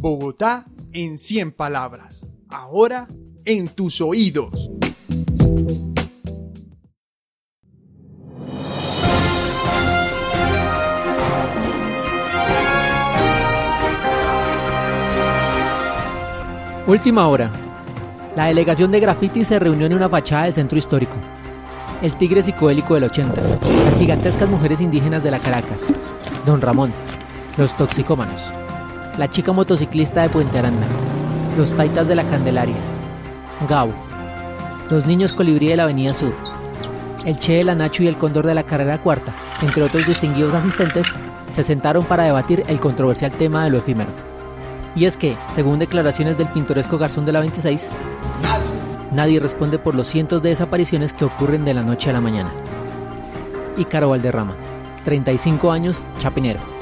Bogotá en 100 palabras. Ahora en tus oídos. Última hora. La delegación de graffiti se reunió en una fachada del centro histórico. El tigre psicodélico del 80, las gigantescas mujeres indígenas de la Caracas, Don Ramón, los toxicómanos, la chica motociclista de Puente Aranda, los taitas de la Candelaria, Gau, los niños colibrí de la Avenida Sur, el Che de la Nacho y el Cóndor de la Carrera Cuarta, entre otros distinguidos asistentes, se sentaron para debatir el controversial tema de lo efímero. Y es que, según declaraciones del pintoresco garzón de la 26, nadie responde por los cientos de desapariciones que ocurren de la noche a la mañana. Y Caro Valderrama, 35 años, chapinero.